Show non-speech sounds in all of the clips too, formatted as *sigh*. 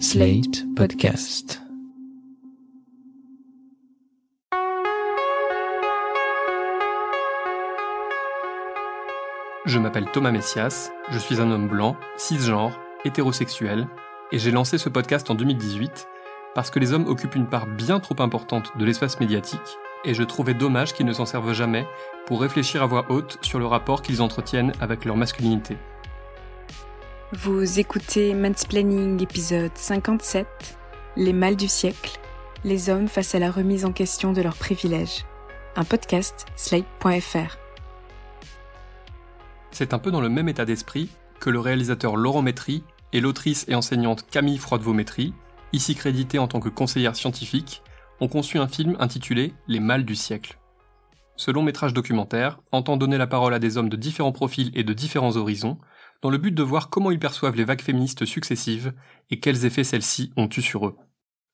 Slate Podcast. Je m'appelle Thomas Messias, je suis un homme blanc, cisgenre, hétérosexuel, et j'ai lancé ce podcast en 2018 parce que les hommes occupent une part bien trop importante de l'espace médiatique, et je trouvais dommage qu'ils ne s'en servent jamais pour réfléchir à voix haute sur le rapport qu'ils entretiennent avec leur masculinité. Vous écoutez Mansplaining épisode 57, Les mâles du siècle, les hommes face à la remise en question de leurs privilèges. Un podcast slate.fr. C'est un peu dans le même état d'esprit que le réalisateur Laurent Métry et l'autrice et enseignante Camille Froidevaux-Métry, ici créditée en tant que conseillère scientifique, ont conçu un film intitulé Les mâles du siècle. Ce long métrage documentaire entend donner la parole à des hommes de différents profils et de différents horizons, dans le but de voir comment ils perçoivent les vagues féministes successives et quels effets celles-ci ont eu sur eux.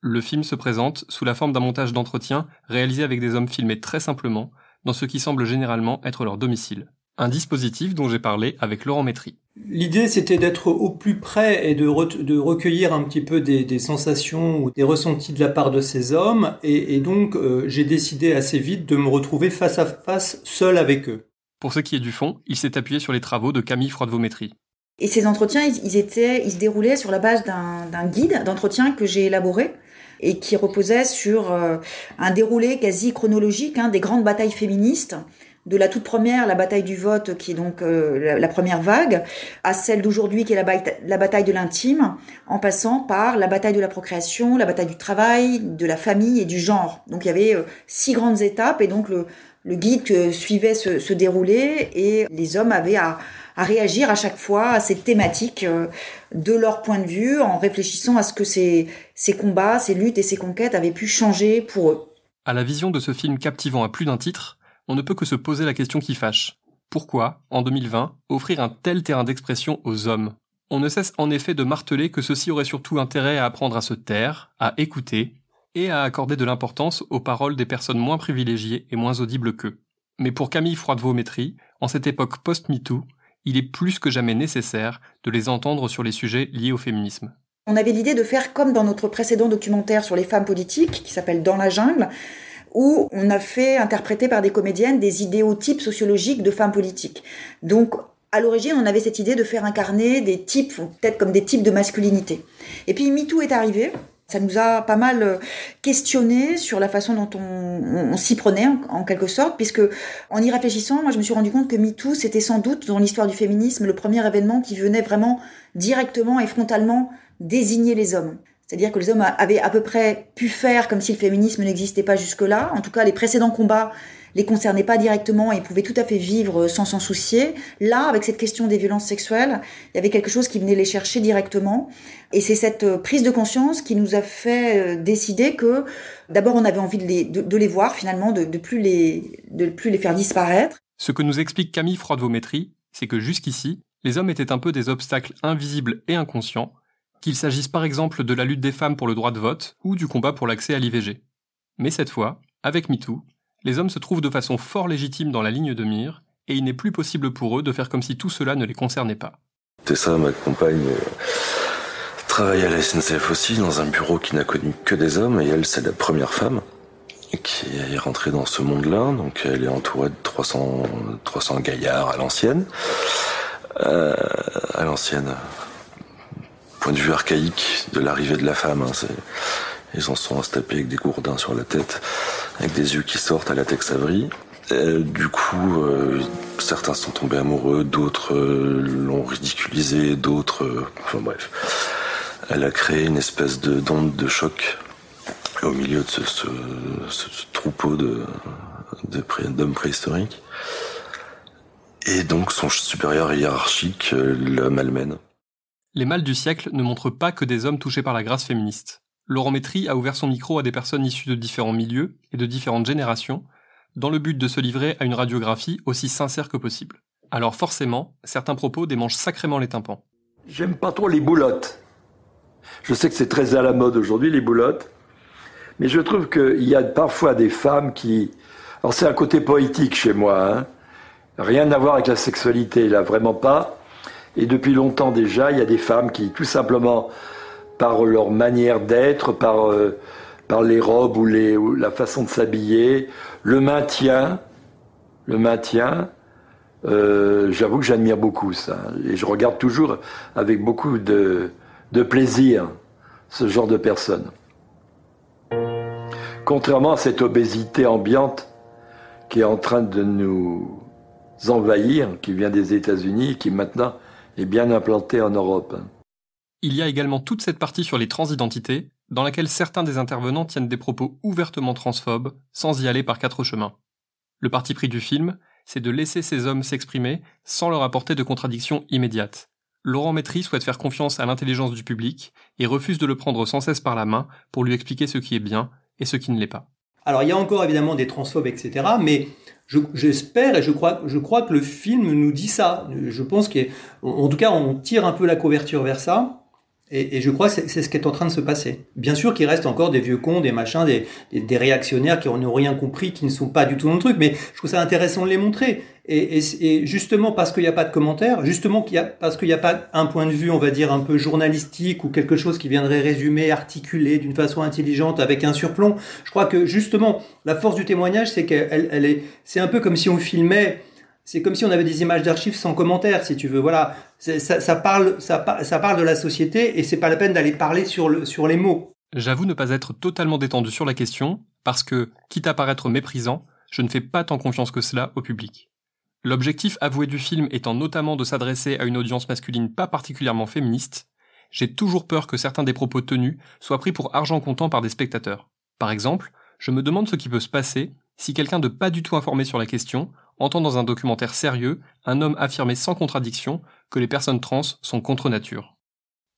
Le film se présente sous la forme d'un montage d'entretien réalisé avec des hommes filmés très simplement, dans ce qui semble généralement être leur domicile. Un dispositif dont j'ai parlé avec Laurent Métry. L'idée, c'était d'être au plus près et de, recueillir un petit peu des, sensations ou des ressentis de la part de ces hommes. Et, et donc, euh, j'ai décidé assez vite de me retrouver face à face, seul avec eux. Pour ce qui est du fond, il s'est appuyé sur les travaux de Camille Froidevaux-Métry. Et ces entretiens, ils, étaient, ils se déroulaient sur la base d'un guide d'entretien que j'ai élaboré et qui reposait sur euh, un déroulé quasi chronologique hein, des grandes batailles féministes de la toute première, la bataille du vote, qui est donc euh, la, première vague, à celle d'aujourd'hui, qui est la, la bataille de l'intime, en passant par la bataille de la procréation, la bataille du travail, de la famille et du genre. Donc il y avait euh, six grandes étapes, et donc le, le guide suivait ce déroulé, et les hommes avaient à, à réagir à chaque fois à ces thématiques euh, de leur point de vue, en réfléchissant à ce que ces, ces combats, ces luttes et ces conquêtes avaient pu changer pour eux. À la vision de ce film captivant à plus d'un titre, on ne peut que se poser la question qui fâche. Pourquoi, en 2020, offrir un tel terrain d'expression aux hommes? On ne cesse en effet de marteler que ceux-ci auraient surtout intérêt à apprendre à se taire, à écouter, et à accorder de l'importance aux paroles des personnes moins privilégiées et moins audibles qu'eux. Mais pour Camille Froidevaux-Métry, en cette époque post-MeToo, il est plus que jamais nécessaire de les entendre sur les sujets liés au féminisme. On avait l'idée de faire comme dans notre précédent documentaire sur les femmes politiques, qui s'appelle Dans la jungle, où on a fait interpréter par des comédiennes des idéotypes sociologiques de femmes politiques. Donc, à l'origine, on avait cette idée de faire incarner des types, peut-être comme des types de masculinité. Et puis MeToo est arrivé. Ça nous a pas mal euh, questionné sur la façon dont on, on, s'y prenait, en, quelque sorte, puisque en y réfléchissant, moi, je me suis rendu compte que MeToo, c'était sans doute dans l'histoire du féminisme le premier événement qui venait vraiment directement et frontalement désigner les hommes. C'est-à-dire que les hommes avaient à peu près pu faire comme si le féminisme n'existait pas jusque-là. En tout cas, les précédents combats les concernaient pas directement et pouvaient tout à fait vivre sans s'en soucier. Là, avec cette question des violences sexuelles, il y avait quelque chose qui venait les chercher directement. Et c'est cette prise de conscience qui nous a fait euh, décider que, d'abord, on avait envie de les, de, les voir finalement, de, de, plus les, de plus les faire disparaître. Ce que nous explique Camille Froidevaux-Métry, c'est que jusqu'ici, les hommes étaient un peu des obstacles invisibles et inconscients qu'il s'agisse par exemple de la lutte des femmes pour le droit de vote ou du combat pour l'accès à l'IVG. Mais cette fois, avec MeToo, les hommes se trouvent de façon fort légitime dans la ligne de mire, et il n'est plus possible pour eux de faire comme si tout cela ne les concernait pas. Tessa, ma compagne, euh, travaille à la SNCF aussi, dans un bureau qui n'a connu que des hommes, et elle, c'est la première femme qui est rentrée dans ce monde-là, donc elle est entourée de 300, 300 gaillards à l'ancienne. Euh, à l'ancienne, point de vue archaïque de l'arrivée de la femme. Hein, ils en sont à se taper avec des gourdins sur la tête, avec des yeux qui sortent à la Tex Avery. du coup, euh, certains sont tombés amoureux, d'autres euh, l'ont ridiculisé, d'autres... Euh, enfin bref. Elle a créé une espèce de d'onde de choc au milieu de ce, troupeau de, d'hommes préhistoriques. Et donc son supérieur hiérarchique la malmène. Les mâles du siècle ne montrent pas que des hommes touchés par la grâce féministe. Laurent Métry a ouvert son micro à des personnes issues de différents milieux et de différentes générations, dans le but de se livrer à une radiographie aussi sincère que possible. Alors forcément, certains propos démangent sacrément les tympans. J'aime pas trop les boulottes. Je sais que c'est très à la mode aujourd'hui, les boulottes. Mais je trouve qu'il y a parfois des femmes qui... Alors c'est un côté poétique chez moi, hein. Rien à voir avec la sexualité, là, vraiment pas. Et depuis longtemps déjà, il y a des femmes qui, tout simplement, par leur manière d'être, par, euh, les robes ou, la façon de s'habiller, le maintien, le maintien. Euh, J'avoue que j'admire beaucoup ça. Et je regarde toujours avec beaucoup de, de plaisir ce genre de personnes. Contrairement à cette obésité ambiante qui est en train de nous envahir, qui vient des États-Unis, qui maintenant est bien implantée en Europe. Il y a également toute cette partie sur les transidentités, dans laquelle certains des intervenants tiennent des propos ouvertement transphobes, sans y aller par quatre chemins. Le parti pris du film, c'est de laisser ces hommes s'exprimer sans leur apporter de contradictions immédiates. Laurent Métry souhaite faire confiance à l'intelligence du public et refuse de le prendre sans cesse par la main pour lui expliquer ce qui est bien et ce qui ne l'est pas. Alors il y a encore évidemment des transphobes, etc. Mais j'espère et je crois, je crois que le film nous dit ça. Je pense qu'en tout cas on tire un peu la couverture vers ça. Et, je crois que c'est ce qui est en train de se passer. Bien sûr qu'il reste encore des vieux cons, des machins, des, des, réactionnaires qui n'ont rien compris, qui ne sont pas du tout dans le truc, mais je trouve ça intéressant de les montrer. Et, et justement parce qu'il n'y a pas de commentaires, justement y a, parce qu'il n'y a pas un point de vue, on va dire, un peu journalistique ou quelque chose qui viendrait résumer, articuler d'une façon intelligente avec un surplomb, je crois que justement la force du témoignage, c'est qu'elle elle est, c'est un peu comme si on filmait c'est comme si on avait des images d'archives sans commentaire, si tu veux. Voilà, ça, parle, de la société et c'est pas la peine d'aller parler sur, le, sur les mots. J'avoue ne pas être totalement détendu sur la question parce que, quitte à paraître méprisant, je ne fais pas tant confiance que cela au public. L'objectif avoué du film étant notamment de s'adresser à une audience masculine pas particulièrement féministe, j'ai toujours peur que certains des propos tenus soient pris pour argent comptant par des spectateurs. Par exemple, je me demande ce qui peut se passer si quelqu'un de pas du tout informé sur la question entend dans un documentaire sérieux un homme affirmer sans contradiction que les personnes trans sont contre nature.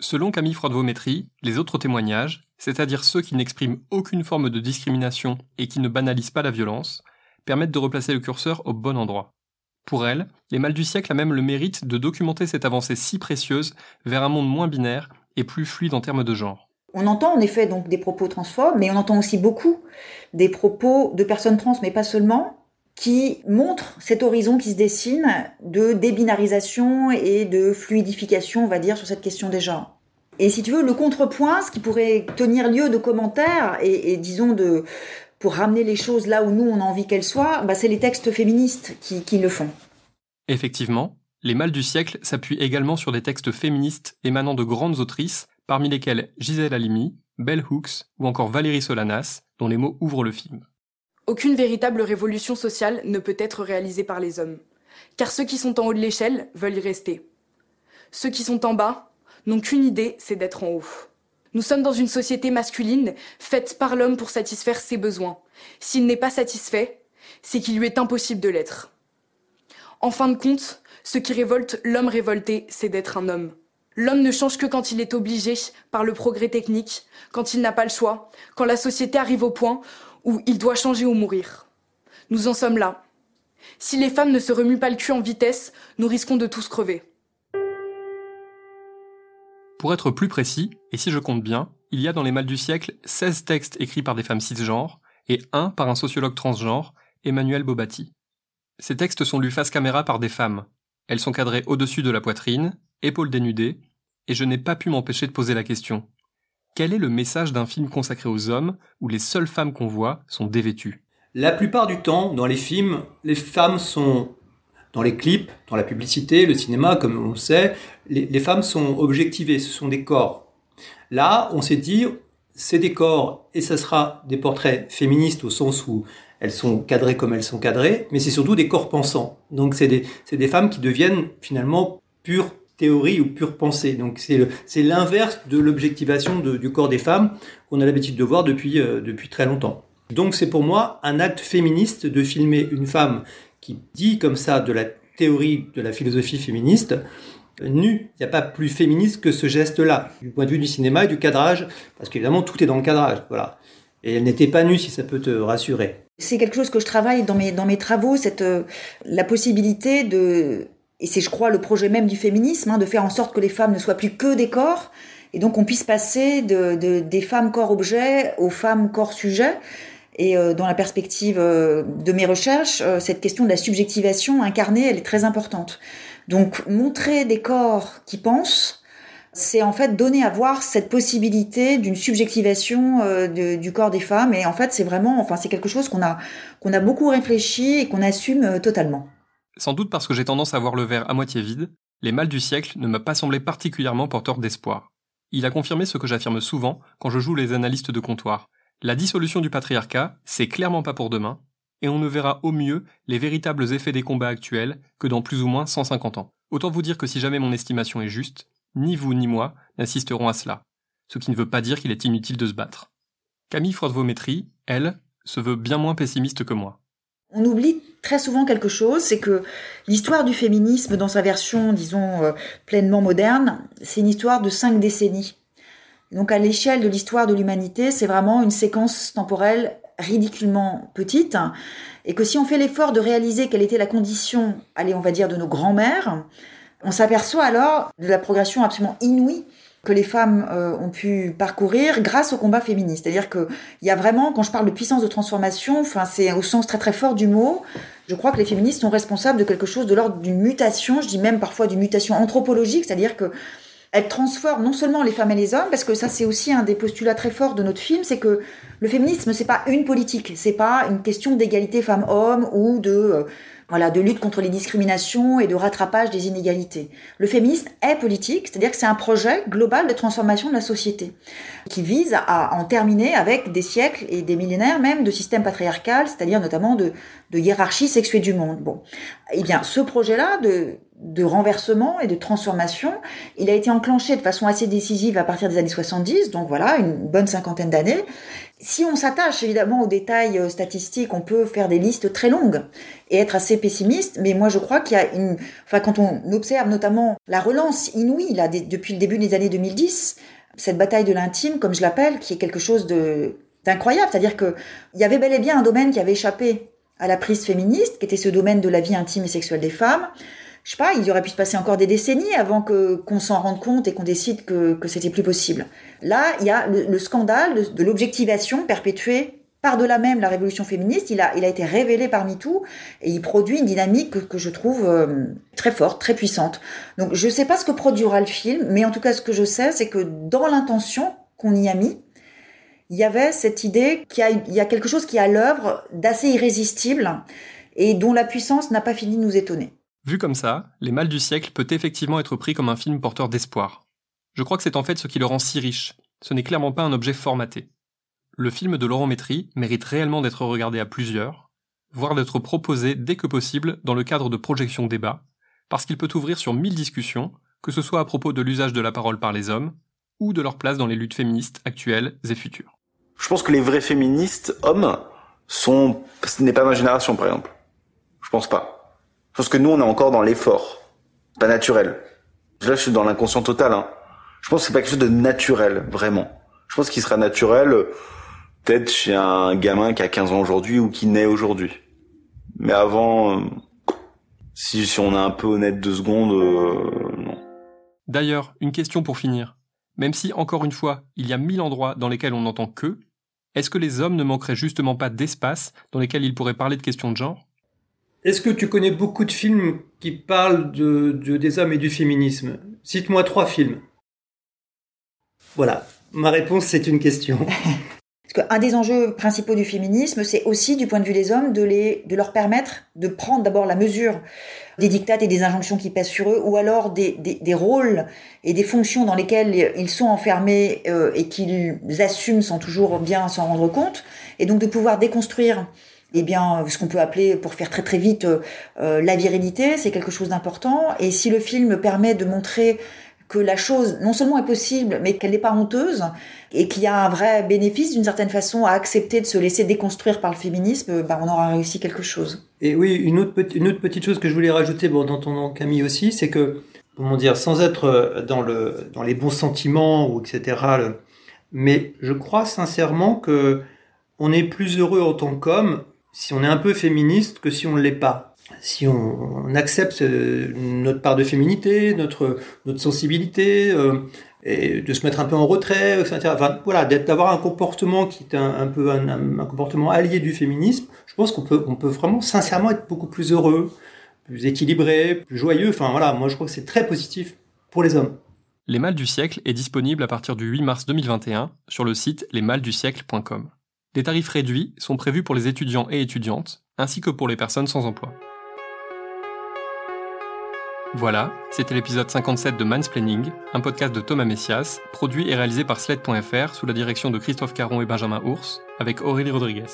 Selon Camille Froidevaux-Métry, les autres témoignages, c'est-à-dire ceux qui n'expriment aucune forme de discrimination et qui ne banalisent pas la violence, permettent de replacer le curseur au bon endroit. Pour elle, les mâles du siècle a même le mérite de documenter cette avancée si précieuse vers un monde moins binaire et plus fluide en termes de genre. On entend en effet donc des propos transphobes, mais on entend aussi beaucoup des propos de personnes trans, mais pas seulement, qui montrent cet horizon qui se dessine de débinarisation et de fluidification, on va dire, sur cette question des genres. Et si tu veux, le contrepoint, ce qui pourrait tenir lieu de commentaires et, disons de pour ramener les choses là où nous on a envie qu'elles soient, bah, c'est les textes féministes qui, qui le font. Effectivement, les mâles du siècle s'appuient également sur des textes féministes émanant de grandes autrices, parmi lesquelles Gisèle Halimi, Bell Hooks ou encore Valérie Solanas, dont les mots ouvrent le film. Aucune véritable révolution sociale ne peut être réalisée par les hommes, car ceux qui sont en haut de l'échelle veulent y rester. Ceux qui sont en bas n'ont qu'une idée, c'est d'être en haut. Nous sommes dans une société masculine faite par l'homme pour satisfaire ses besoins. S'il n'est pas satisfait, c'est qu'il lui est impossible de l'être. En fin de compte, ce qui révolte l'homme révolté, c'est d'être un homme. L'homme ne change que quand il est obligé par le progrès technique, quand il n'a pas le choix, quand la société arrive au point où il doit changer ou mourir. Nous en sommes là. Si les femmes ne se remuent pas le cul en vitesse, nous risquons de tous crever. Pour être plus précis, et si je compte bien, il y a dans les mâles du siècle 16 textes écrits par des femmes cisgenres et un par un sociologue transgenre, Emmanuel Bobati. Ces textes sont lus face caméra par des femmes. Elles sont cadrées au-dessus de la poitrine, épaules dénudées, et je n'ai pas pu m'empêcher de poser la question. Quel est le message d'un film consacré aux hommes où les seules femmes qu'on voit sont dévêtues? La plupart du temps, dans les films, les femmes sont dans les clips, dans la publicité, le cinéma, comme on le sait, les, femmes sont objectivées, ce sont des corps. Là, on s'est dit, c'est des corps et ça sera des portraits féministes au sens où elles sont cadrées comme elles sont cadrées, mais c'est surtout des corps pensants. Donc c'est des, des femmes qui deviennent finalement pures théorie ou pure pensée. Donc c'est l'inverse de l'objectivation du corps des femmes qu'on a l'habitude de voir depuis, euh, depuis très longtemps. Donc c'est pour moi un acte féministe de filmer une femme qui dit comme ça de la théorie de la philosophie féministe nue. Il n'y a pas plus féministe que ce geste-là, du point de vue du cinéma et du cadrage, parce qu'évidemment tout est dans le cadrage. Voilà. Et elle n'était pas nue si ça peut te rassurer. C'est quelque chose que je travaille dans mes, dans mes travaux, cette, euh, la possibilité de et c'est, je crois, le projet même du féminisme, hein, de faire en sorte que les femmes ne soient plus que des corps, et donc on puisse passer de, des femmes corps-objet aux femmes corps-sujet. Et euh, dans la perspective euh, de mes recherches, euh, cette question de la subjectivation incarnée, elle est très importante. Donc montrer des corps qui pensent, c'est en fait donner à voir cette possibilité d'une subjectivation euh, du corps des femmes. Et en fait, c'est vraiment, enfin, c'est quelque chose qu'on a, qu'on a beaucoup réfléchi et qu'on assume euh, totalement. Sans doute parce que j'ai tendance à voir le verre à moitié vide, Les Mâles du siècle ne m'a pas semblé particulièrement porteur d'espoir. Il a confirmé ce que j'affirme souvent quand je joue les analystes de comptoir. La dissolution du patriarcat, c'est clairement pas pour demain, et on ne verra au mieux les véritables effets des combats actuels que dans plus ou moins 150 ans. Autant vous dire que si jamais mon estimation est juste, ni vous ni moi n'assisterons à cela, ce qui ne veut pas dire qu'il est inutile de se battre. Camille Froide-Vaumétrie, elle, se veut bien moins pessimiste que moi. On oublie très souvent quelque chose, c'est que l'histoire du féminisme dans sa version, disons, euh, pleinement moderne, c'est une histoire de cinq décennies. Donc à l'échelle de l'histoire de l'humanité, c'est vraiment une séquence temporelle ridiculement petite, et que si on fait l'effort de réaliser quelle était la condition, allez, on va dire, de nos grands-mères, on s'aperçoit alors de la progression absolument inouïe que les femmes euh, ont pu parcourir grâce au combat féministe. C'est-à-dire qu'il y a vraiment, quand je parle de puissance de transformation, enfin c'est au sens très très fort du mot, je crois que les féministes sont responsables de quelque chose de l'ordre d'une mutation, je dis même parfois d'une mutation anthropologique, c'est-à-dire que elles transforment non seulement les femmes et les hommes, parce que ça c'est aussi un des postulats très forts de notre film, c'est que le féminisme c'est pas une politique, c'est pas une question d'égalité femmes-hommes ou de euh, voilà, de lutte contre les discriminations et de rattrapage des inégalités. Le féminisme est politique, c'est-à-dire que c'est un projet global de transformation de la société qui vise à en terminer avec des siècles et des millénaires même de système patriarcal, c'est-à-dire notamment de, de hiérarchie sexuée du monde. Bon, eh bien, ce projet-là de de renversement et de transformation. Il a été enclenché de façon assez décisive à partir des années 70, donc voilà, une bonne cinquantaine d'années. Si on s'attache évidemment aux détails euh, statistiques, on peut faire des listes très longues et être assez pessimiste, mais moi je crois qu'il y a une... Enfin, quand on observe notamment la relance inouïe, là, depuis le début des années 2010, cette bataille de l'intime, comme je l'appelle, qui est quelque chose d'incroyable, c'est-à-dire qu'il y avait bel et bien un domaine qui avait échappé à la prise féministe, qui était ce domaine de la vie intime et sexuelle des femmes, je sais pas, il aurait pu se passer encore des décennies avant que qu'on s'en rende compte et qu'on décide que, que c'était plus possible. Là, il y a le, scandale de, l'objectivation perpétuée par-delà même la révolution féministe, il a, il a été révélé parmi tout et il produit une dynamique que, que je trouve euh, très forte, très puissante. Donc je ne sais pas ce que produira le film, mais en tout cas ce que je sais, c'est que dans l'intention qu'on y a mis, il y avait cette idée qu'il y, y a, quelque chose qui est à l'œuvre d'assez irrésistible et dont la puissance n'a pas fini de nous étonner. Vu comme ça, Les Mâles du siècle peut effectivement être pris comme un film porteur d'espoir. Je crois que c'est en fait ce qui le rend si riche. Ce n'est clairement pas un objet formaté. Le film de Laurent Métry mérite réellement d'être regardé à plusieurs, voire d'être proposé dès que possible dans le cadre de projections débat, parce qu'il peut ouvrir sur mille discussions, que ce soit à propos de l'usage de la parole par les hommes, ou de leur place dans les luttes féministes actuelles et futures. Je pense que les vrais féministes hommes sont, ce n'est pas ma génération par exemple. Je pense pas. Je pense que nous, on est encore dans l'effort, pas naturel. Là, je suis dans l'inconscient total. Hein. Je pense que c'est pas quelque chose de naturel, vraiment. Je pense qu'il sera naturel, peut-être chez un gamin qui a 15 ans aujourd'hui ou qui naît aujourd'hui. Mais avant, euh, si, si on est un peu honnête deux secondes, euh, non. D'ailleurs, une question pour finir. Même si, encore une fois, il y a mille endroits dans lesquels on n'entend que, est-ce que les hommes ne manqueraient justement pas d'espace dans lesquels ils pourraient parler de questions de genre? Est-ce que tu connais beaucoup de films qui parlent de, des hommes et du féminisme? Cite-moi trois films. Voilà, ma réponse c'est une question. *laughs* Parce qu'un des enjeux principaux du féminisme, c'est aussi, du point de vue des hommes, de, leur permettre de prendre d'abord la mesure des dictates et des injonctions qui pèsent sur eux, ou alors des, des, rôles et des fonctions dans lesquelles ils sont enfermés euh, et qu'ils assument sans toujours bien s'en rendre compte, et donc de pouvoir déconstruire eh bien, ce qu'on peut appeler, pour faire très très vite, euh, euh, la virilité, c'est quelque chose d'important. Et si le film permet de montrer que la chose non seulement est possible, mais qu'elle n'est pas honteuse, et qu'il y a un vrai bénéfice d'une certaine façon à accepter de se laisser déconstruire par le féminisme, ben on aura réussi quelque chose. Et oui, une autre, petite chose que je voulais rajouter bon, dans ton nom, Camille aussi, c'est que, comment dire, sans être euh, dans les bons sentiments, ou etc., mais je crois sincèrement que on est plus heureux en tant qu'homme si on est un peu féministe que si on ne l'est pas. Si on, accepte euh, notre part de féminité, notre, notre sensibilité, euh, et de se mettre un peu en retrait, etc. Enfin, d'avoir un comportement qui est un, peu un, comportement allié du féminisme, je pense qu'on peut, on peut vraiment sincèrement être beaucoup plus heureux, plus équilibré, plus joyeux. Enfin voilà, moi je crois que c'est très positif pour les hommes. Les Mâles du siècle est disponible à partir du 8 mars 2021 sur le site lesmalesdusiècle.com. Des tarifs réduits sont prévus pour les étudiants et étudiantes, ainsi que pour les personnes sans emploi. Voilà, c'était l'épisode 57 de Mansplaining, un podcast de Thomas Messias, produit et réalisé par Sled.fr sous la direction de Christophe Caron et Benjamin Ours, avec Aurélie Rodriguez.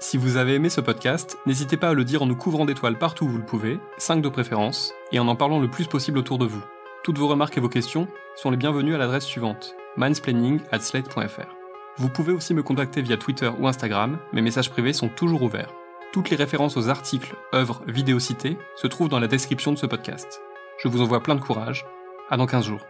Si vous avez aimé ce podcast, n'hésitez pas à le dire en nous couvrant d'étoiles partout où vous le pouvez, 5 de préférence, et en en parlant le plus possible autour de vous. Toutes vos remarques et vos questions sont les bienvenues à l'adresse suivante mansplaining@slate.fr. Vous pouvez aussi me contacter via Twitter ou Instagram, mes messages privés sont toujours ouverts. Toutes les références aux articles, œuvres, vidéos citées se trouvent dans la description de ce podcast. Je vous envoie plein de courage. À dans 15 jours.